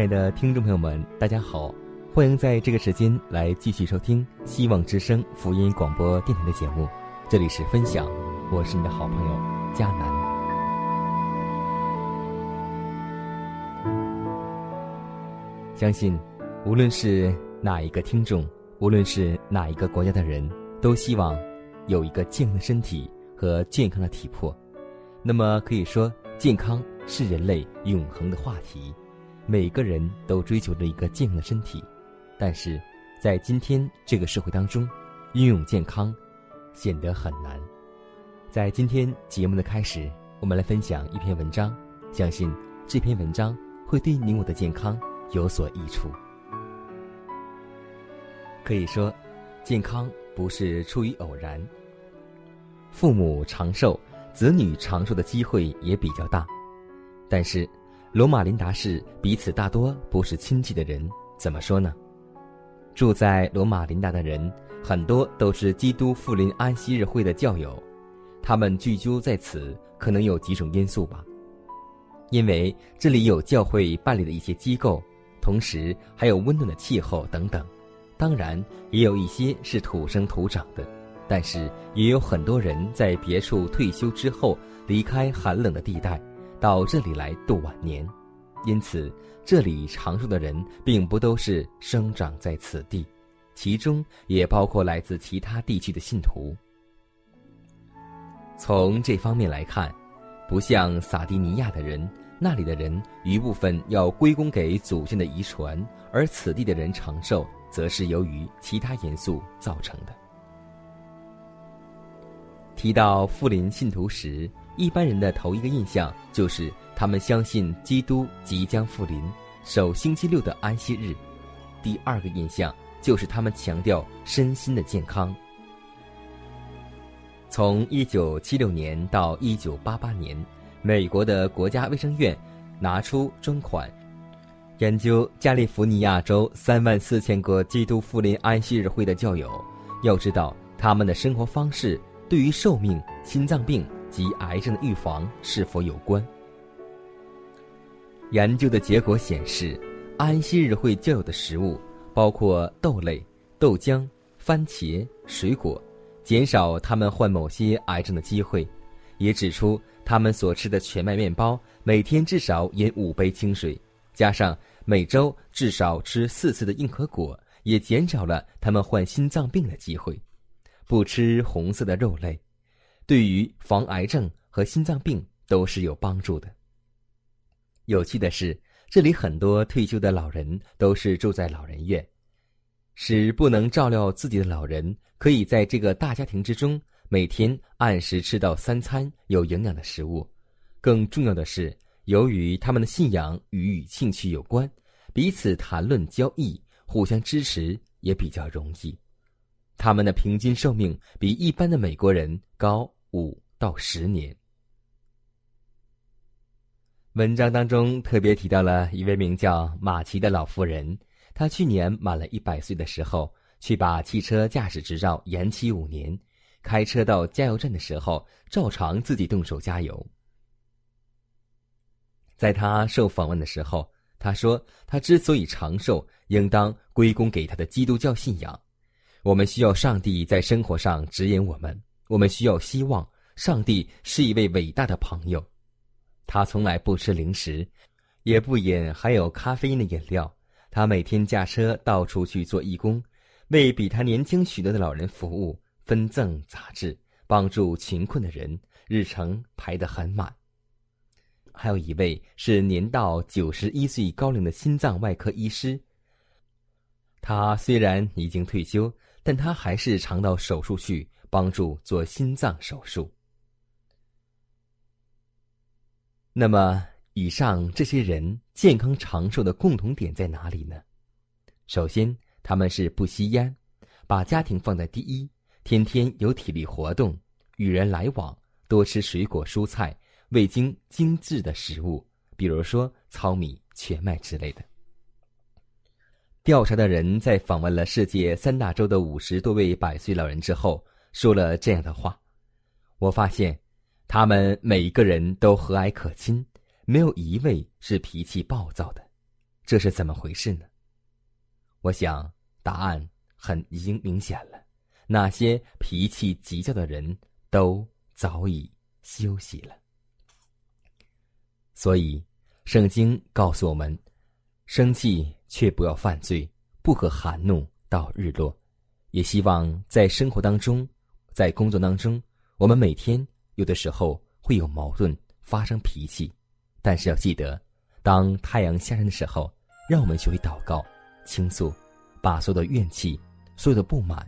亲爱的听众朋友们，大家好，欢迎在这个时间来继续收听希望之声福音广播电台的节目。这里是分享，我是你的好朋友佳南。相信，无论是哪一个听众，无论是哪一个国家的人，都希望有一个健康的身体和健康的体魄。那么可以说，健康是人类永恒的话题。每个人都追求着一个健康的身体，但是在今天这个社会当中，拥有健康显得很难。在今天节目的开始，我们来分享一篇文章，相信这篇文章会对你我的健康有所益处。可以说，健康不是出于偶然。父母长寿，子女长寿的机会也比较大，但是。罗马琳达市彼此大多不是亲戚的人，怎么说呢？住在罗马琳达的人很多都是基督复临安息日会的教友，他们聚居在此可能有几种因素吧。因为这里有教会办理的一些机构，同时还有温暖的气候等等。当然，也有一些是土生土长的，但是也有很多人在别处退休之后离开寒冷的地带。到这里来度晚年，因此这里长寿的人并不都是生长在此地，其中也包括来自其他地区的信徒。从这方面来看，不像撒迪尼亚的人，那里的人一部分要归功给祖先的遗传，而此地的人长寿，则是由于其他因素造成的。提到富林信徒时。一般人的头一个印象就是他们相信基督即将复临，守星期六的安息日；第二个印象就是他们强调身心的健康。从一九七六年到一九八八年，美国的国家卫生院拿出专款，研究加利福尼亚州三万四千个基督复临安息日会的教友。要知道，他们的生活方式对于寿命、心脏病。及癌症的预防是否有关？研究的结果显示，安息日会较有的食物包括豆类、豆浆、番茄、水果，减少他们患某些癌症的机会。也指出，他们所吃的全麦面包每天至少饮五杯清水，加上每周至少吃四次的硬壳果，也减少了他们患心脏病的机会。不吃红色的肉类。对于防癌症和心脏病都是有帮助的。有趣的是，这里很多退休的老人都是住在老人院，使不能照料自己的老人可以在这个大家庭之中每天按时吃到三餐有营养的食物。更重要的是，由于他们的信仰与兴趣有关，彼此谈论交易，互相支持也比较容易。他们的平均寿命比一般的美国人高。五到十年。文章当中特别提到了一位名叫马奇的老妇人，她去年满了一百岁的时候，去把汽车驾驶执照延期五年，开车到加油站的时候，照常自己动手加油。在他受访问的时候，他说：“他之所以长寿，应当归功给他的基督教信仰。我们需要上帝在生活上指引我们，我们需要希望上帝是一位伟大的朋友。他从来不吃零食，也不饮含有咖啡因的饮料。他每天驾车到处去做义工，为比他年轻许多的老人服务，分赠杂志，帮助贫困的人，日程排得很满。”还有一位是年到九十一岁高龄的心脏外科医师。他虽然已经退休，但他还是常到手术去帮助做心脏手术。那么，以上这些人健康长寿的共同点在哪里呢？首先，他们是不吸烟，把家庭放在第一，天天有体力活动，与人来往，多吃水果蔬菜。味精精致的食物，比如说糙米、全麦之类的。调查的人在访问了世界三大洲的五十多位百岁老人之后，说了这样的话：“我发现，他们每一个人都和蔼可亲，没有一位是脾气暴躁的。这是怎么回事呢？我想答案很已经明显了，那些脾气急躁的人都早已休息了。”所以，圣经告诉我们：生气却不要犯罪，不可含怒到日落。也希望在生活当中，在工作当中，我们每天有的时候会有矛盾，发生脾气，但是要记得，当太阳下山的时候，让我们学会祷告、倾诉，把所有的怨气、所有的不满、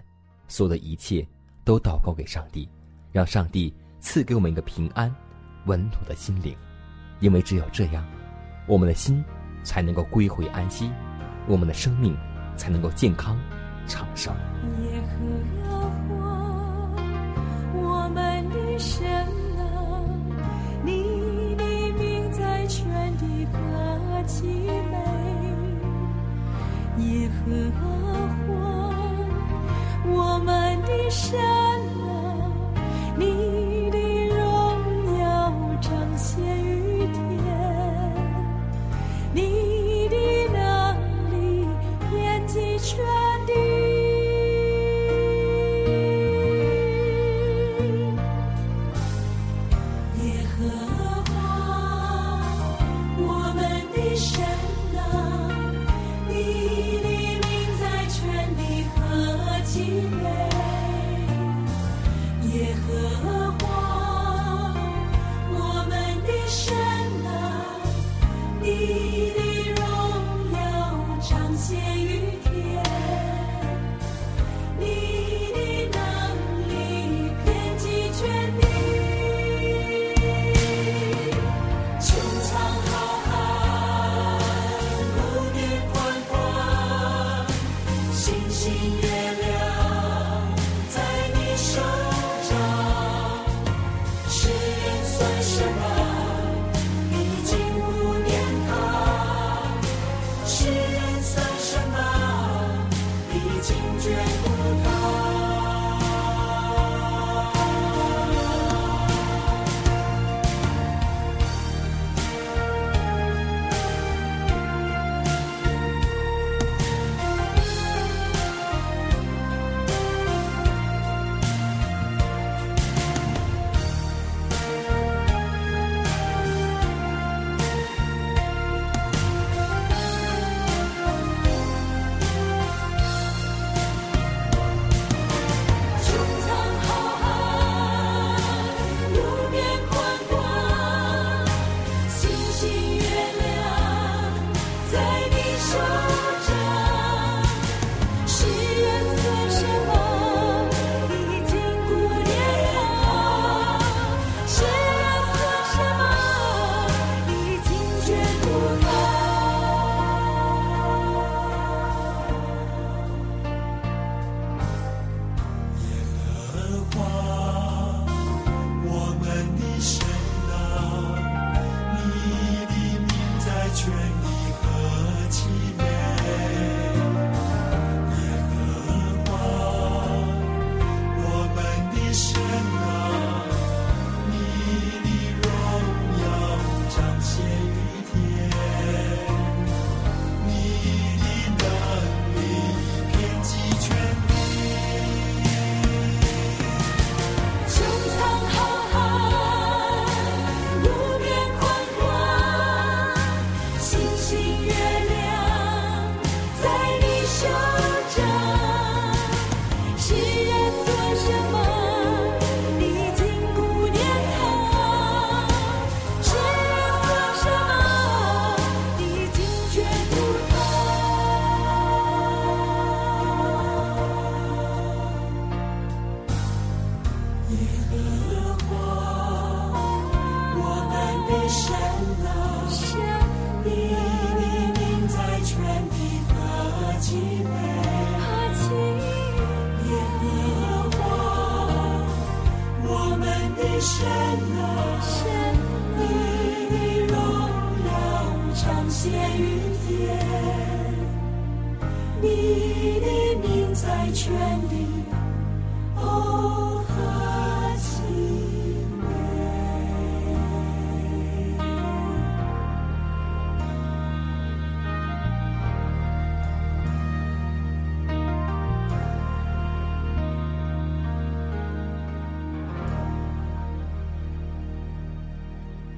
所有的一切都祷告给上帝，让上帝赐给我们一个平安、稳妥的心灵。因为只有这样，我们的心才能够归回安息，我们的生命才能够健康长寿。长线。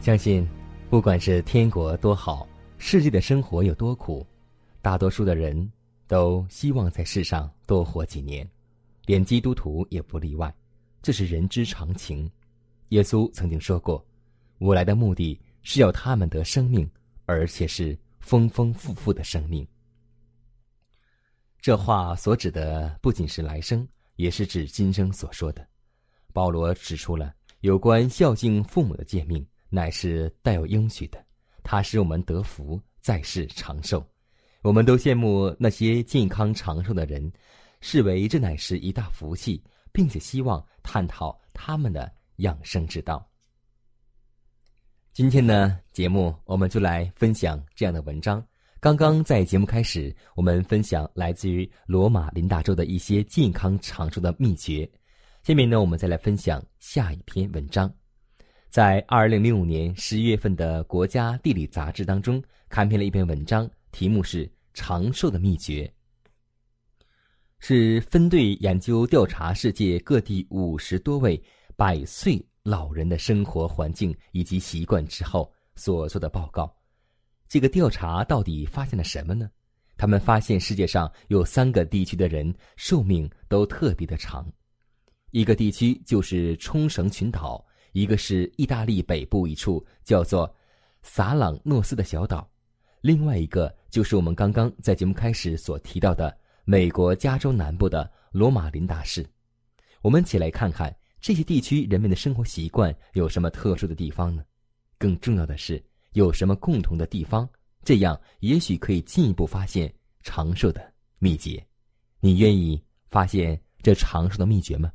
相信，不管是天国多好，世界的生活有多苦，大多数的人都希望在世上多活几年，连基督徒也不例外，这是人之常情。耶稣曾经说过：“我来的目的是要他们得生命，而且是丰丰富富的生命。”这话所指的不仅是来生，也是指今生所说的。保罗指出了有关孝敬父母的诫命。乃是带有应许的，它使我们得福，在世长寿。我们都羡慕那些健康长寿的人，视为这乃是一大福气，并且希望探讨他们的养生之道。今天呢，节目我们就来分享这样的文章。刚刚在节目开始，我们分享来自于罗马林达州的一些健康长寿的秘诀。下面呢，我们再来分享下一篇文章。在二零零五年十一月份的《国家地理》杂志当中，刊篇了一篇文章，题目是《长寿的秘诀》，是分队研究调查世界各地五十多位百岁老人的生活环境以及习惯之后所做的报告。这个调查到底发现了什么呢？他们发现世界上有三个地区的人寿命都特别的长，一个地区就是冲绳群岛。一个是意大利北部一处叫做萨朗诺斯的小岛，另外一个就是我们刚刚在节目开始所提到的美国加州南部的罗马林达市。我们一起来看看这些地区人们的生活习惯有什么特殊的地方呢？更重要的是有什么共同的地方？这样也许可以进一步发现长寿的秘诀。你愿意发现这长寿的秘诀吗？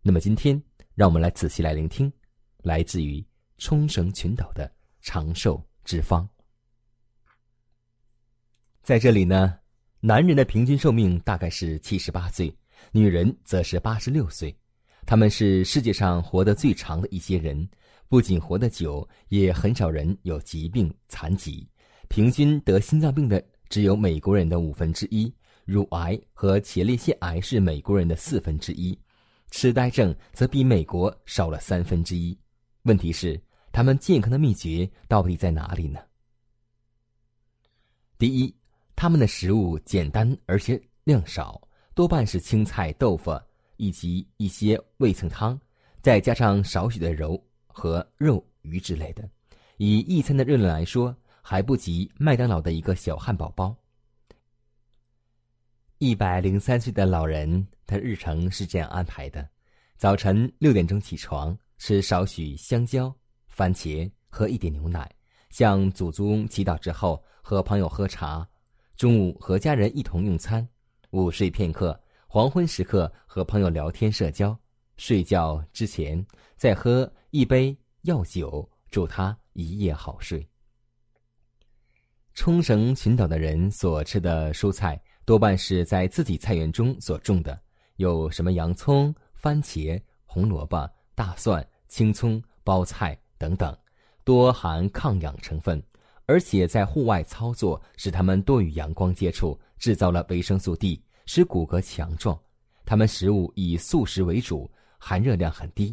那么今天让我们来仔细来聆听。来自于冲绳群岛的长寿之方，在这里呢，男人的平均寿命大概是七十八岁，女人则是八十六岁。他们是世界上活得最长的一些人，不仅活得久，也很少人有疾病残疾。平均得心脏病的只有美国人的五分之一，乳癌和前列腺癌是美国人的四分之一，痴呆症则比美国少了三分之一。问题是，他们健康的秘诀到底在哪里呢？第一，他们的食物简单而且量少，多半是青菜、豆腐以及一些味噌汤，再加上少许的肉和肉、鱼之类的。以一餐的热量来说，还不及麦当劳的一个小汉堡包。一百零三岁的老人，他日程是这样安排的：早晨六点钟起床。吃少许香蕉、番茄，喝一点牛奶，向祖宗祈祷之后，和朋友喝茶。中午和家人一同用餐，午睡片刻，黄昏时刻和朋友聊天社交。睡觉之前再喝一杯药酒，祝他一夜好睡。冲绳群岛的人所吃的蔬菜多半是在自己菜园中所种的，有什么洋葱、番茄、红萝卜。大蒜、青葱、包菜等等，多含抗氧成分，而且在户外操作使他们多与阳光接触，制造了维生素 D，使骨骼强壮。他们食物以素食为主，含热量很低。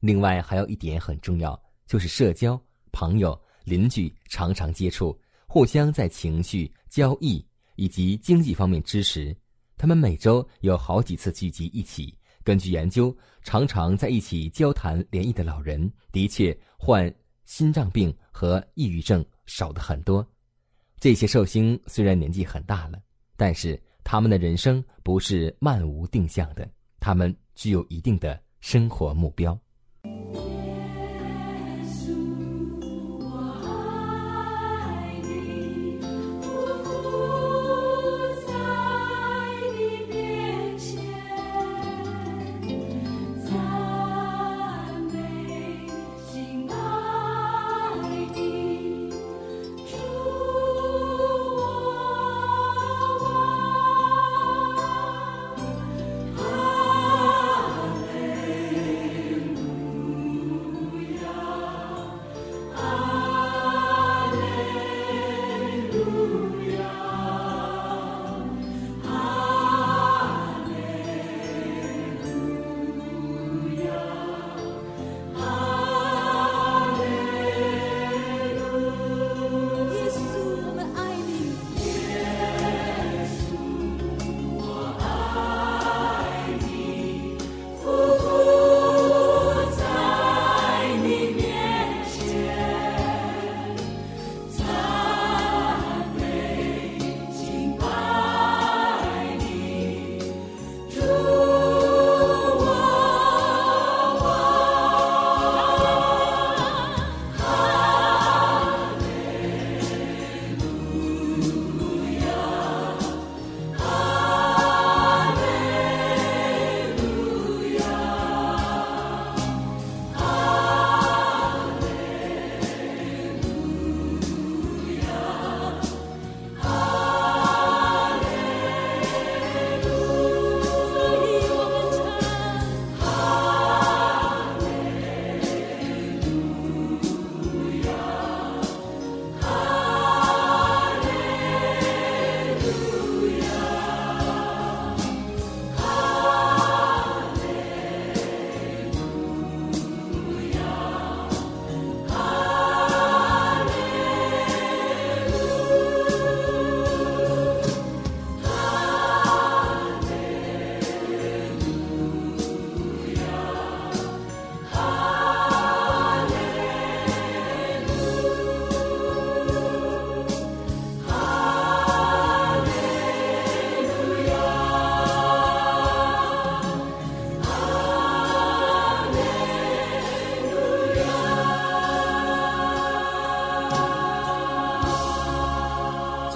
另外还有一点很重要，就是社交，朋友、邻居常常接触，互相在情绪、交易以及经济方面支持。他们每周有好几次聚集一起。根据研究，常常在一起交谈联谊的老人，的确患心脏病和抑郁症少得很多。这些寿星虽然年纪很大了，但是他们的人生不是漫无定向的，他们具有一定的生活目标。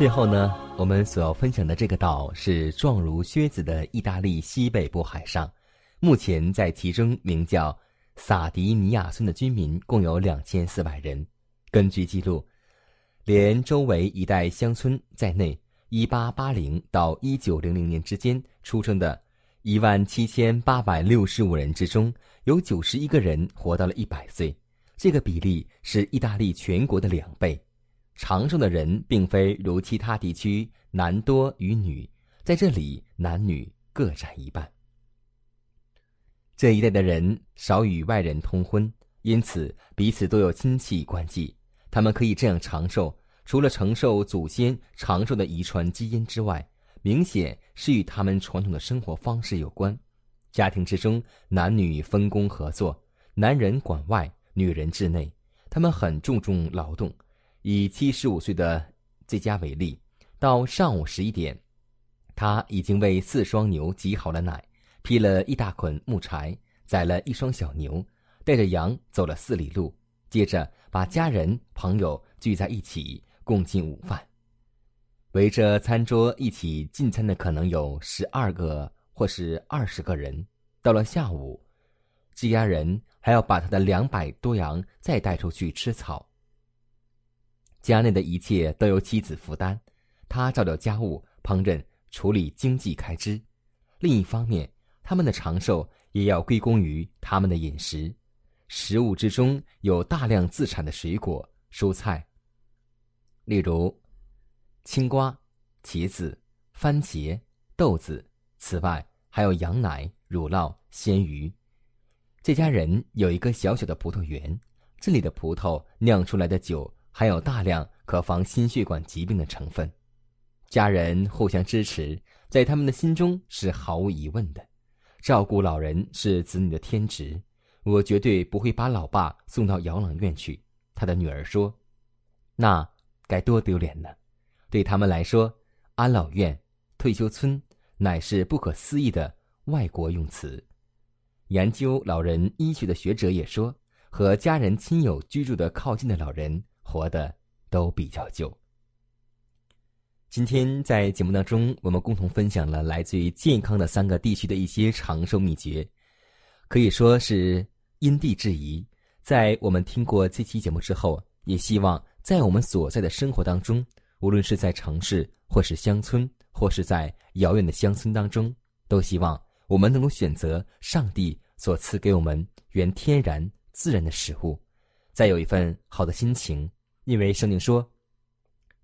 最后呢，我们所要分享的这个岛是状如靴子的意大利西北部海上，目前在其中名叫萨迪尼亚村的居民共有两千四百人。根据记录，连周围一带乡村在内，一八八零到一九零零年之间出生的一万七千八百六十五人之中，有九十一个人活到了一百岁，这个比例是意大利全国的两倍。长寿的人并非如其他地区男多于女，在这里男女各占一半。这一代的人少与外人通婚，因此彼此都有亲戚关系。他们可以这样长寿，除了承受祖先长寿的遗传基因之外，明显是与他们传统的生活方式有关。家庭之中，男女分工合作，男人管外，女人治内。他们很注重劳动。以七十五岁的这家为例，到上午十一点，他已经为四双牛挤好了奶，劈了一大捆木柴，宰了一双小牛，带着羊走了四里路，接着把家人朋友聚在一起共进午饭。围着餐桌一起进餐的可能有十二个或是二十个人。到了下午，这家人还要把他的两百多羊再带出去吃草。家内的一切都由妻子负担，他照料家务、烹饪、处理经济开支。另一方面，他们的长寿也要归功于他们的饮食，食物之中有大量自产的水果、蔬菜，例如青瓜、茄子、番茄、豆子。此外，还有羊奶、乳酪、鲜鱼。这家人有一个小小的葡萄园，这里的葡萄酿出来的酒。含有大量可防心血管疾病的成分，家人互相支持，在他们的心中是毫无疑问的。照顾老人是子女的天职，我绝对不会把老爸送到养老院去。他的女儿说：“那该多丢脸呢！”对他们来说，安老院、退休村乃是不可思议的外国用词。研究老人医学的学者也说，和家人亲友居住的靠近的老人。活的都比较久。今天在节目当中，我们共同分享了来自于健康的三个地区的一些长寿秘诀，可以说是因地制宜。在我们听过这期节目之后，也希望在我们所在的生活当中，无论是在城市，或是乡村，或是在遥远的乡村当中，都希望我们能够选择上帝所赐给我们原天然自然的食物。再有一份好的心情，因为圣经说：“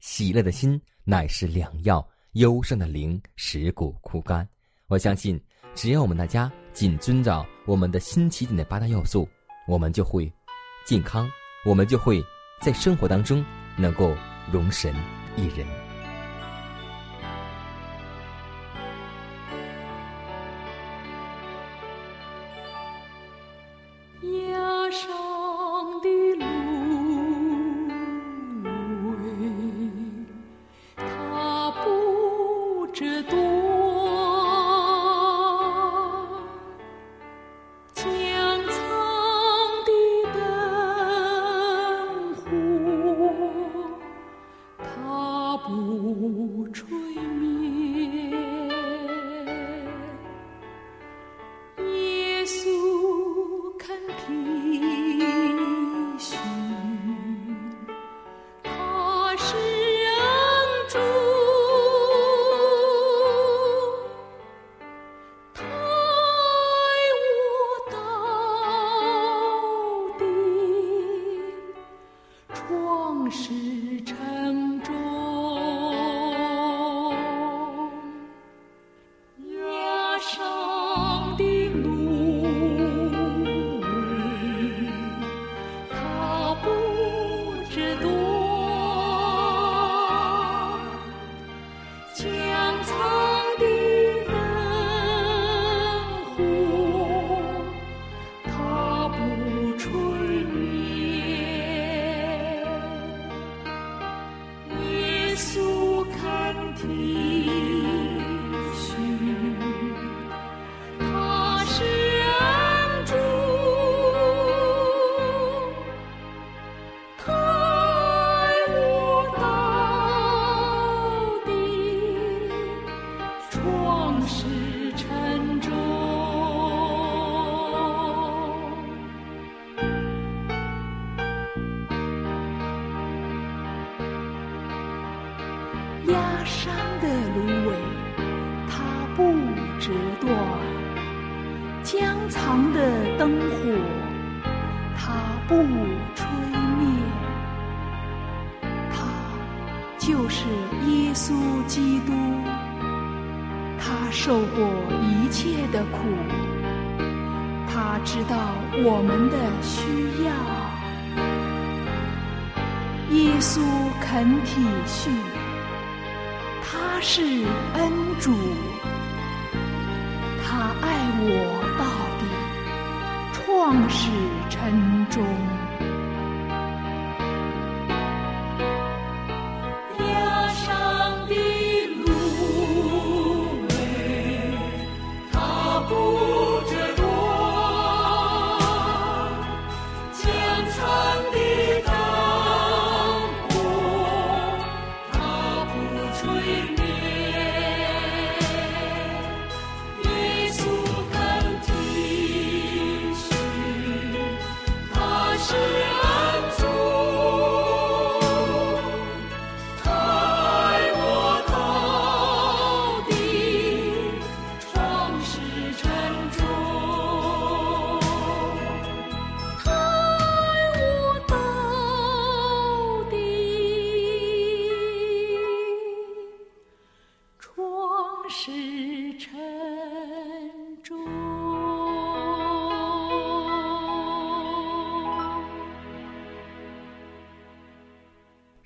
喜乐的心乃是良药，忧伤的灵使骨枯干。”我相信，只要我们大家谨遵照我们的新起点的八大要素，我们就会健康，我们就会在生活当中能够容神一人。创世成众。山的芦苇，它不折断；江藏的灯火，它不吹灭。他就是耶稣基督，他受过一切的苦，他知道我们的需要。耶稣肯体恤，他是恩主，他爱我到底，创始成中。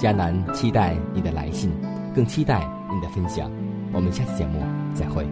迦南期待你的来信，更期待你的分享。我们下次节目再会。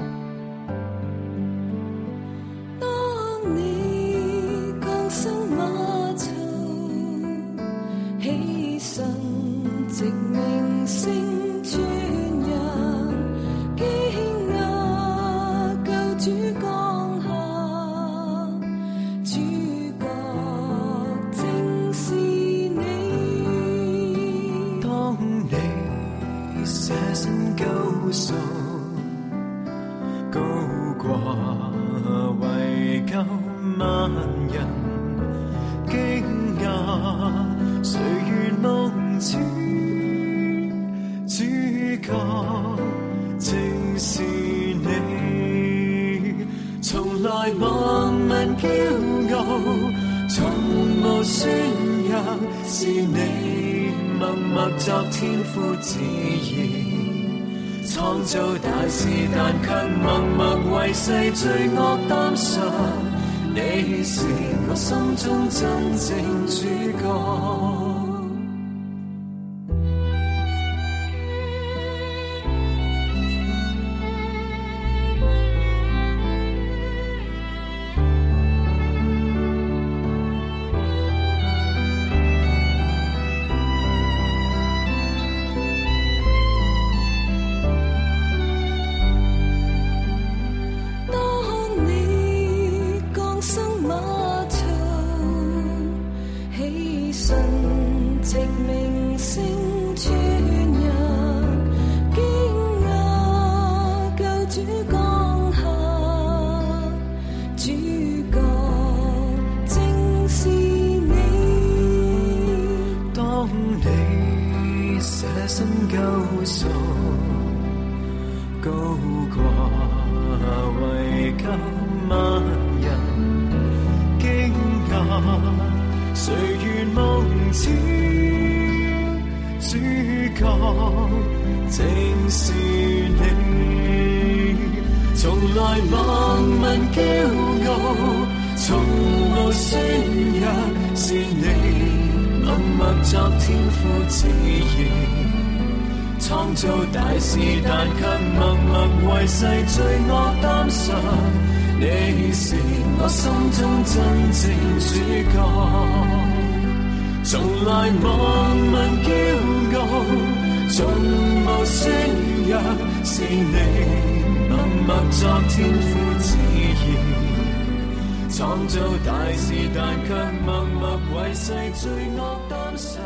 作天父旨意。创造大事，但却默默为世罪恶担上。你是我心中真正主角。谁愿梦似主角正是你。从来万万骄傲从无宣弱是你。默默作天赋自然创造大事但却默默为世罪恶担上你是我心中真正主角，從來忘民驕傲，從無宣揚，是你默默作天父旨意，创造大事，但却默默为世罪恶担心。